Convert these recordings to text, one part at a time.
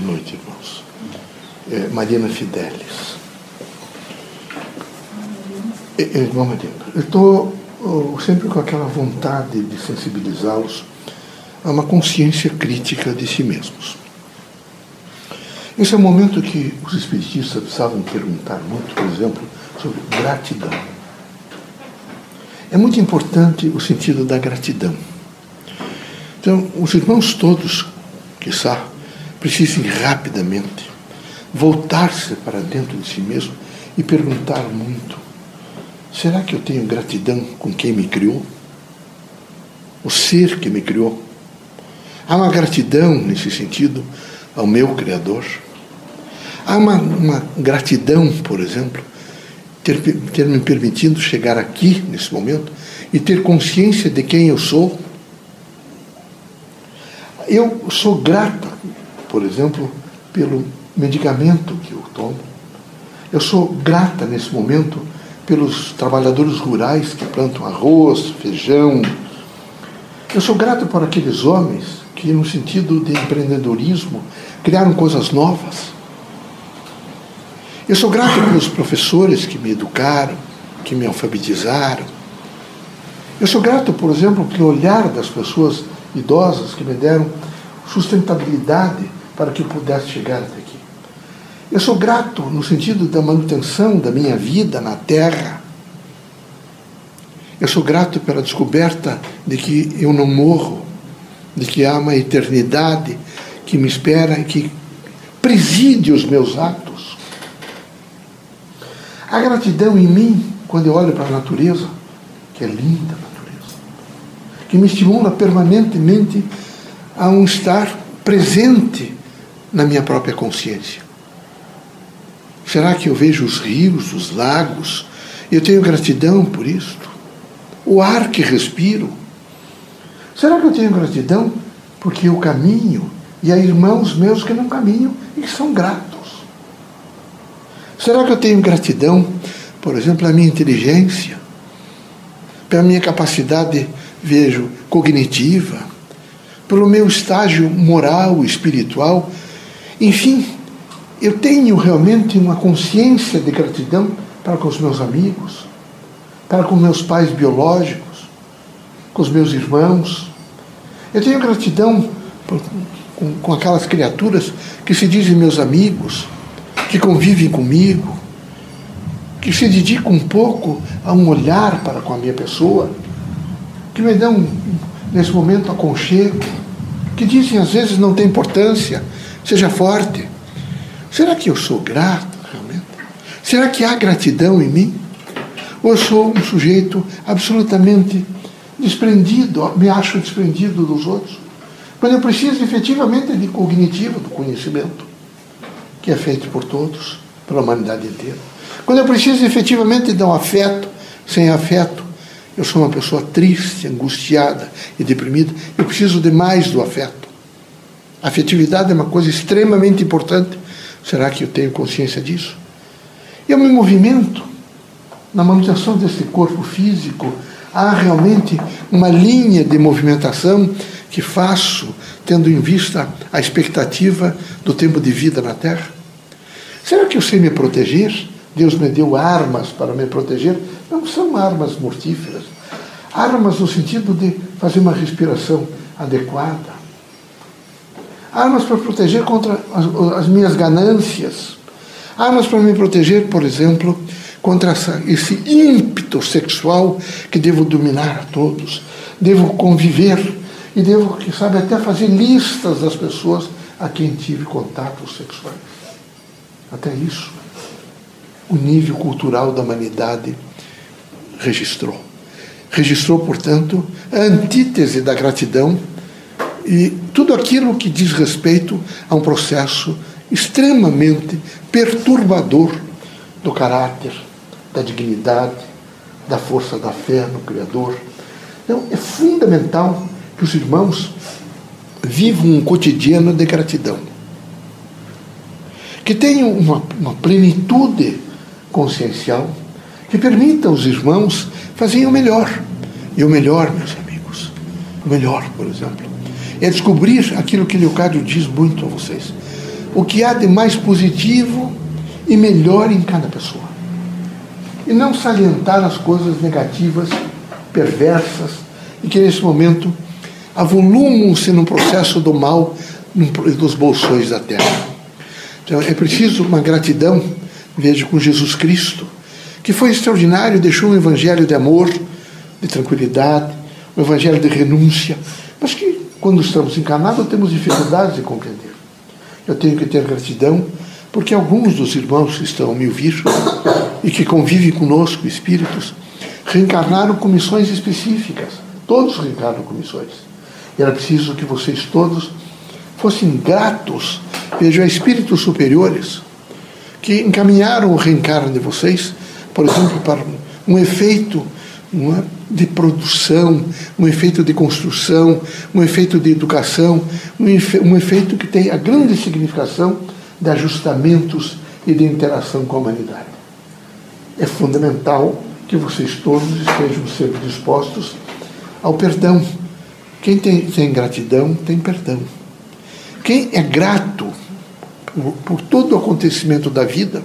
Boa noite, irmãos. É, Mariana Fidelis. É, é, irmã eu estou sempre com aquela vontade de sensibilizá-los a uma consciência crítica de si mesmos. Esse é o momento que os espiritistas precisavam perguntar muito, por exemplo, sobre gratidão. É muito importante o sentido da gratidão. Então, os irmãos todos, que sabem, precisam rapidamente voltar-se para dentro de si mesmo e perguntar muito: será que eu tenho gratidão com quem me criou? O ser que me criou? Há uma gratidão nesse sentido ao meu Criador? Há uma, uma gratidão, por exemplo, ter, ter me permitido chegar aqui, nesse momento, e ter consciência de quem eu sou? Eu sou grata, por exemplo, pelo medicamento que eu tomo. Eu sou grata nesse momento pelos trabalhadores rurais que plantam arroz, feijão. Eu sou grato por aqueles homens que, no sentido de empreendedorismo, criaram coisas novas. Eu sou grato pelos professores que me educaram, que me alfabetizaram. Eu sou grato, por exemplo, pelo olhar das pessoas idosas que me deram sustentabilidade para que eu pudesse chegar até aqui. Eu sou grato no sentido da manutenção da minha vida na Terra. Eu sou grato pela descoberta de que eu não morro, de que há uma eternidade que me espera e que preside os meus atos. A gratidão em mim, quando eu olho para a natureza, que é linda a natureza, que me estimula permanentemente a um estar presente na minha própria consciência. Será que eu vejo os rios, os lagos? Eu tenho gratidão por isto? O ar que respiro? Será que eu tenho gratidão porque eu caminho e há irmãos meus que não caminham e que são gratos? Será que eu tenho gratidão, por exemplo, à minha inteligência, pela minha capacidade, vejo, cognitiva, pelo meu estágio moral, espiritual? Enfim, eu tenho realmente uma consciência de gratidão para com os meus amigos, para com meus pais biológicos, com os meus irmãos. Eu tenho gratidão por, com, com aquelas criaturas que se dizem meus amigos que convivem comigo, que se dedicam um pouco a um olhar para com a minha pessoa, que me dão, nesse momento, aconchego, que dizem às vezes não tem importância, seja forte. Será que eu sou grato realmente? Será que há gratidão em mim? Ou eu sou um sujeito absolutamente desprendido, me acho desprendido dos outros? Quando eu preciso efetivamente de cognitivo, do conhecimento que é feito por todos, pela humanidade inteira. Quando eu preciso efetivamente de um afeto, sem afeto, eu sou uma pessoa triste, angustiada e deprimida, eu preciso de mais do afeto. Afetividade é uma coisa extremamente importante. Será que eu tenho consciência disso? Eu me movimento na manutenção desse corpo físico. Há realmente uma linha de movimentação que faço tendo em vista a expectativa do tempo de vida na Terra? Será que eu sei me proteger? Deus me deu armas para me proteger? Não são armas mortíferas. Armas no sentido de fazer uma respiração adequada. Armas para proteger contra as, as minhas ganâncias. Armas para me proteger, por exemplo, contra essa, esse ímpeto sexual que devo dominar a todos. Devo conviver e devo, quem sabe, até fazer listas das pessoas a quem tive contatos sexuais. Até isso, o nível cultural da humanidade registrou. Registrou, portanto, a antítese da gratidão e tudo aquilo que diz respeito a um processo extremamente perturbador do caráter, da dignidade, da força da fé no Criador. Então, é fundamental que os irmãos vivam um cotidiano de gratidão. Que tenham uma, uma plenitude consciencial que permita aos irmãos fazerem o melhor. E o melhor, meus amigos, o melhor, por exemplo, é descobrir aquilo que Leocádio diz muito a vocês. o que há de mais positivo e melhor em cada pessoa. E não salientar as coisas negativas, perversas, e que nesse momento avolumam-se no processo do mal dos bolsões da terra. Então é preciso uma gratidão, veja, com Jesus Cristo, que foi extraordinário, deixou um evangelho de amor, de tranquilidade, um evangelho de renúncia, quando estamos encarnados temos dificuldades de compreender. Eu tenho que ter gratidão porque alguns dos irmãos que estão a me ouvir e que convivem conosco, espíritos, reencarnaram com missões específicas. Todos reencarnam com missões. E era preciso que vocês todos fossem gratos, vejam, a espíritos superiores que encaminharam o reencarno de vocês, por exemplo, para um efeito é, de produção, um efeito de construção, um efeito de educação, um, efe, um efeito que tem a grande significação de ajustamentos e de interação com a humanidade. É fundamental que vocês todos estejam sempre dispostos ao perdão. Quem tem, tem gratidão tem perdão. Quem é grato por, por todo o acontecimento da vida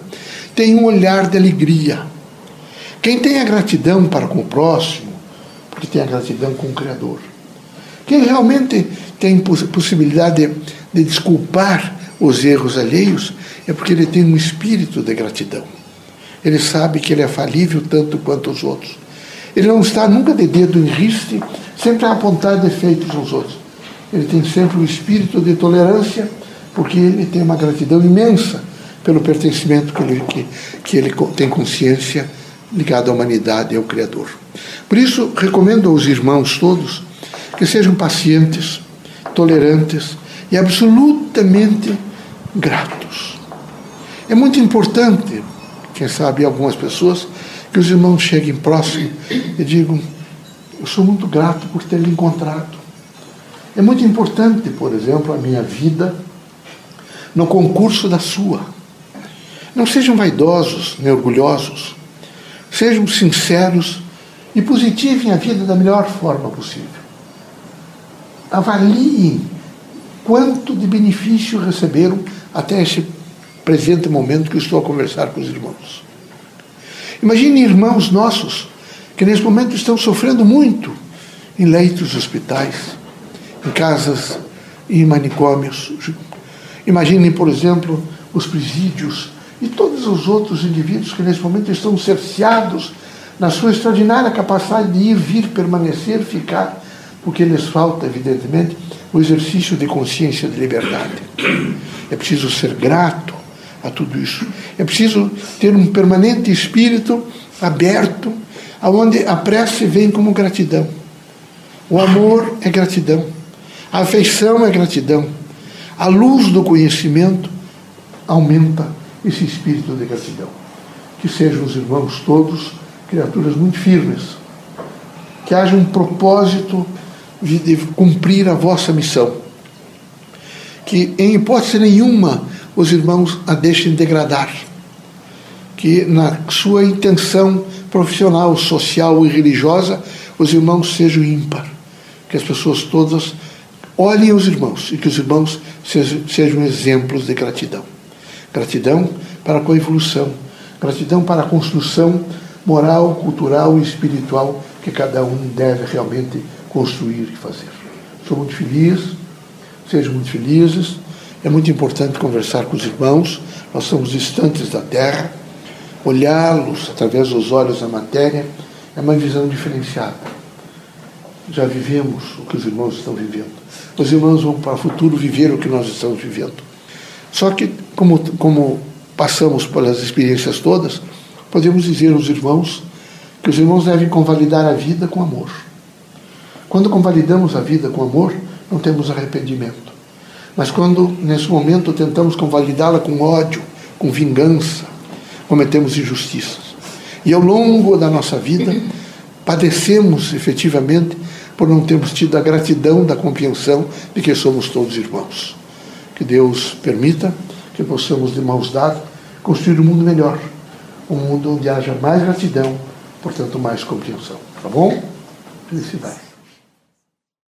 tem um olhar de alegria. Quem tem a gratidão para com o próximo, porque tem a gratidão com o Criador. Quem realmente tem possibilidade de, de desculpar os erros alheios, é porque ele tem um espírito de gratidão. Ele sabe que ele é falível tanto quanto os outros. Ele não está nunca de dedo em riste, sempre a apontar defeitos nos outros. Ele tem sempre um espírito de tolerância, porque ele tem uma gratidão imensa pelo pertencimento que ele, que, que ele tem consciência ligado à humanidade e ao Criador. Por isso, recomendo aos irmãos todos que sejam pacientes, tolerantes e absolutamente gratos. É muito importante, quem sabe algumas pessoas, que os irmãos cheguem próximo e digam: Eu sou muito grato por ter lhe encontrado. É muito importante, por exemplo, a minha vida no concurso da sua. Não sejam vaidosos nem orgulhosos. Sejam sinceros e positivem a vida da melhor forma possível. Avaliem quanto de benefício receberam até esse presente momento que estou a conversar com os irmãos. Imagine irmãos nossos que nesse momento estão sofrendo muito em leitos de hospitais, em casas em manicômios. Imaginem, por exemplo, os presídios e todos os outros indivíduos que nesse momento estão cerceados na sua extraordinária capacidade de ir, vir, permanecer, ficar, porque lhes falta, evidentemente, o exercício de consciência de liberdade. É preciso ser grato a tudo isso. É preciso ter um permanente espírito aberto, aonde a prece vem como gratidão. O amor é gratidão. A afeição é gratidão. A luz do conhecimento aumenta esse espírito de gratidão. Que sejam os irmãos todos criaturas muito firmes. Que haja um propósito de cumprir a vossa missão. Que, em hipótese nenhuma, os irmãos a deixem degradar. Que, na sua intenção profissional, social e religiosa, os irmãos sejam ímpar. Que as pessoas todas olhem os irmãos e que os irmãos sejam exemplos de gratidão. Gratidão para a evolução, gratidão para a construção moral, cultural e espiritual que cada um deve realmente construir e fazer. Sou muito feliz, sejam muito felizes. É muito importante conversar com os irmãos, nós somos distantes da terra, olhá-los através dos olhos da matéria é uma visão diferenciada. Já vivemos o que os irmãos estão vivendo. Os irmãos vão para o futuro viver o que nós estamos vivendo. Só que, como, como passamos pelas experiências todas, podemos dizer aos irmãos que os irmãos devem convalidar a vida com amor. Quando convalidamos a vida com amor, não temos arrependimento. Mas quando, nesse momento, tentamos convalidá-la com ódio, com vingança, cometemos injustiças. E ao longo da nossa vida, padecemos efetivamente por não termos tido a gratidão da compreensão de que somos todos irmãos. Que Deus permita que possamos, de mãos dadas, construir um mundo melhor. Um mundo onde haja mais gratidão, portanto, mais compreensão. Tá bom? Felicidade.